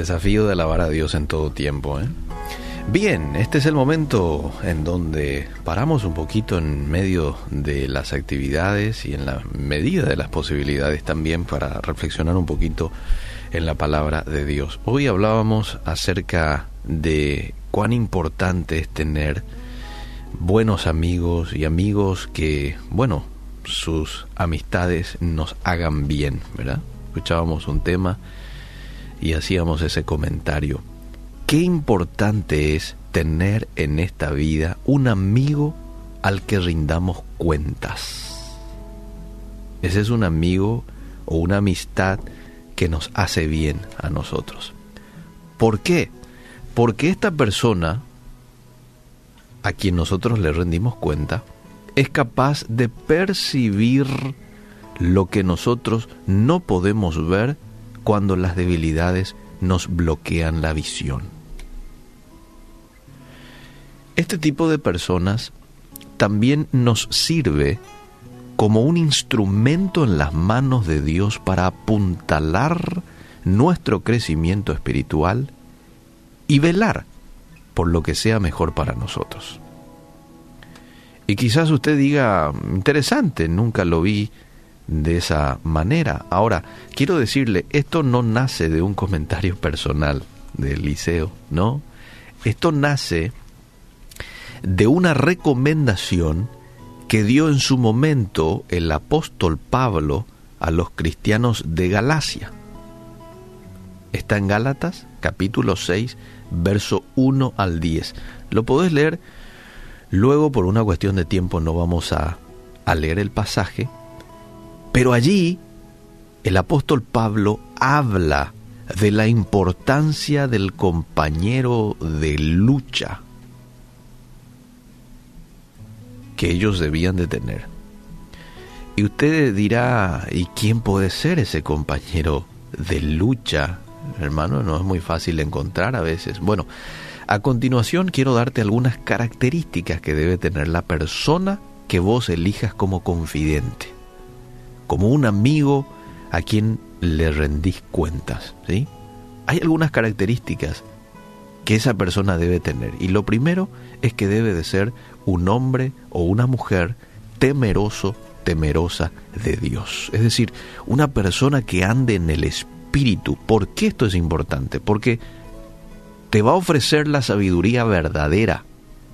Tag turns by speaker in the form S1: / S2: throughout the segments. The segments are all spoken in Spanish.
S1: desafío de alabar a Dios en todo tiempo. ¿eh? Bien, este es el momento en donde paramos un poquito en medio de las actividades y en la medida de las posibilidades también para reflexionar un poquito en la palabra de Dios. Hoy hablábamos acerca de cuán importante es tener buenos amigos y amigos que, bueno, sus amistades nos hagan bien, ¿verdad? Escuchábamos un tema y hacíamos ese comentario. Qué importante es tener en esta vida un amigo al que rindamos cuentas. Ese es un amigo o una amistad que nos hace bien a nosotros. ¿Por qué? Porque esta persona a quien nosotros le rendimos cuenta es capaz de percibir lo que nosotros no podemos ver cuando las debilidades nos bloquean la visión. Este tipo de personas también nos sirve como un instrumento en las manos de Dios para apuntalar nuestro crecimiento espiritual y velar por lo que sea mejor para nosotros. Y quizás usted diga, interesante, nunca lo vi de esa manera. Ahora, quiero decirle, esto no nace de un comentario personal del liceo, ¿no? Esto nace de una recomendación que dio en su momento el apóstol Pablo a los cristianos de Galacia. Está en Gálatas, capítulo 6, verso 1 al 10. Lo podés leer, luego por una cuestión de tiempo no vamos a, a leer el pasaje, pero allí el apóstol Pablo habla de la importancia del compañero de lucha que ellos debían de tener. Y usted dirá, ¿y quién puede ser ese compañero de lucha? Hermano, no es muy fácil encontrar a veces. Bueno, a continuación quiero darte algunas características que debe tener la persona que vos elijas como confidente como un amigo a quien le rendís cuentas. ¿sí? Hay algunas características que esa persona debe tener. Y lo primero es que debe de ser un hombre o una mujer temeroso, temerosa de Dios. Es decir, una persona que ande en el Espíritu. ¿Por qué esto es importante? Porque te va a ofrecer la sabiduría verdadera,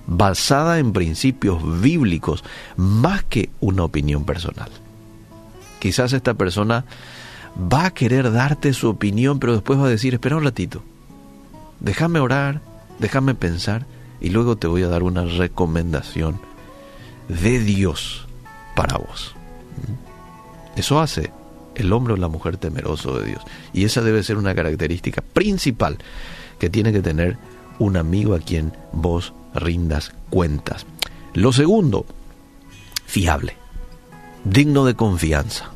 S1: basada en principios bíblicos, más que una opinión personal. Quizás esta persona va a querer darte su opinión, pero después va a decir, espera un ratito, déjame orar, déjame pensar y luego te voy a dar una recomendación de Dios para vos. ¿Mm? Eso hace el hombre o la mujer temeroso de Dios. Y esa debe ser una característica principal que tiene que tener un amigo a quien vos rindas cuentas. Lo segundo, fiable digno de confianza.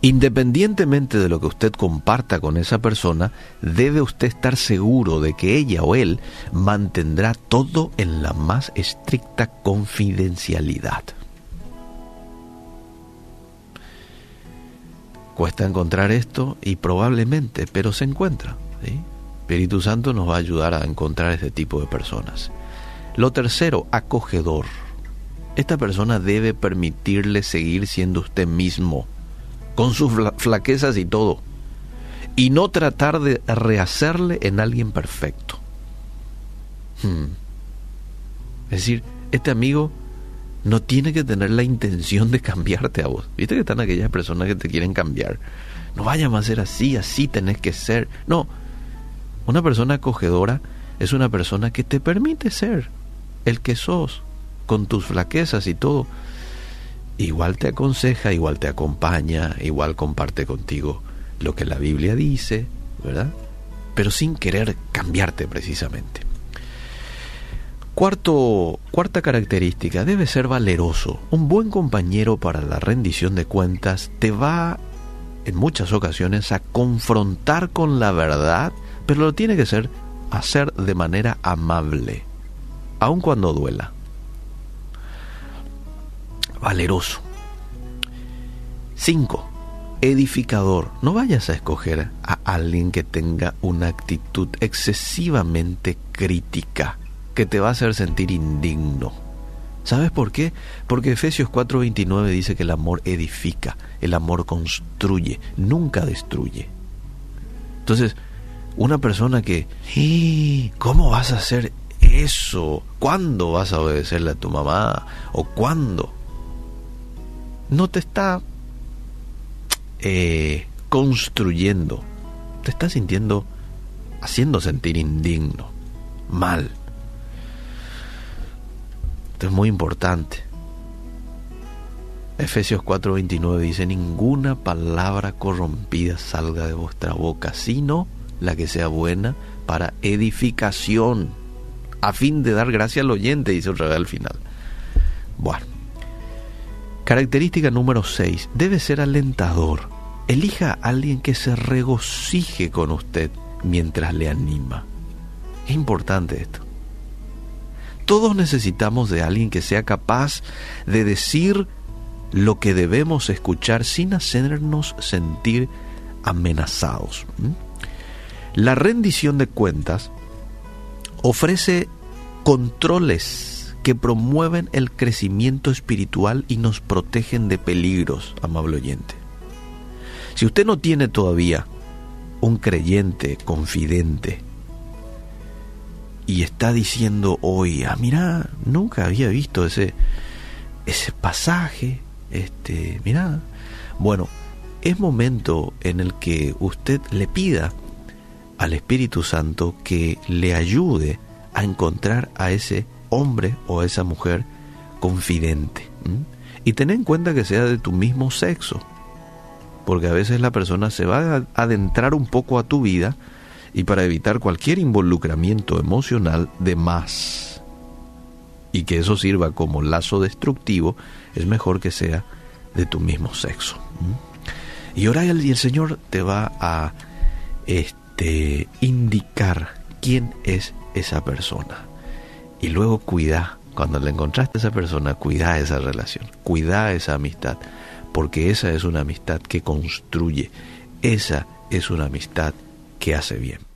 S1: Independientemente de lo que usted comparta con esa persona, debe usted estar seguro de que ella o él mantendrá todo en la más estricta confidencialidad. Cuesta encontrar esto y probablemente, pero se encuentra. Espíritu Santo nos va a ayudar a encontrar este tipo de personas. Lo tercero, acogedor esta persona debe permitirle seguir siendo usted mismo, con sus flaquezas y todo, y no tratar de rehacerle en alguien perfecto. Hmm. Es decir, este amigo no tiene que tener la intención de cambiarte a vos. Viste que están aquellas personas que te quieren cambiar. No vaya a ser así, así tenés que ser. No, una persona acogedora es una persona que te permite ser el que sos con tus flaquezas y todo, igual te aconseja, igual te acompaña, igual comparte contigo lo que la Biblia dice, ¿verdad? Pero sin querer cambiarte precisamente. Cuarto, cuarta característica, debe ser valeroso. Un buen compañero para la rendición de cuentas te va en muchas ocasiones a confrontar con la verdad, pero lo tiene que ser hacer de manera amable, aun cuando duela valeroso. 5. edificador. No vayas a escoger a alguien que tenga una actitud excesivamente crítica, que te va a hacer sentir indigno. ¿Sabes por qué? Porque Efesios 4:29 dice que el amor edifica, el amor construye, nunca destruye. Entonces, una persona que, ¿cómo vas a hacer eso? ¿Cuándo vas a obedecerle a tu mamá? ¿O cuándo? No te está eh, construyendo, te está sintiendo, haciendo sentir indigno, mal. Esto es muy importante. Efesios 4:29 dice, ninguna palabra corrompida salga de vuestra boca, sino la que sea buena para edificación, a fin de dar gracia al oyente, dice otra vez al final. Bueno, característica número 6, debe ser alentador. Elija a alguien que se regocije con usted mientras le anima. Es importante esto. Todos necesitamos de alguien que sea capaz de decir lo que debemos escuchar sin hacernos sentir amenazados. La rendición de cuentas ofrece controles que promueven el crecimiento espiritual y nos protegen de peligros, amable oyente. Si usted no tiene todavía un creyente confidente y está diciendo hoy, ah, mira, nunca había visto ese, ese pasaje, este, mira, bueno, es momento en el que usted le pida al Espíritu Santo que le ayude a encontrar a ese hombre o esa mujer confidente. Y ten en cuenta que sea de tu mismo sexo porque a veces la persona se va a adentrar un poco a tu vida y para evitar cualquier involucramiento emocional de más y que eso sirva como lazo destructivo, es mejor que sea de tu mismo sexo. Y ahora el, el Señor te va a este, indicar quién es esa persona. Y luego cuida, cuando le encontraste a esa persona, cuida esa relación, cuida esa amistad porque esa es una amistad que construye, esa es una amistad que hace bien.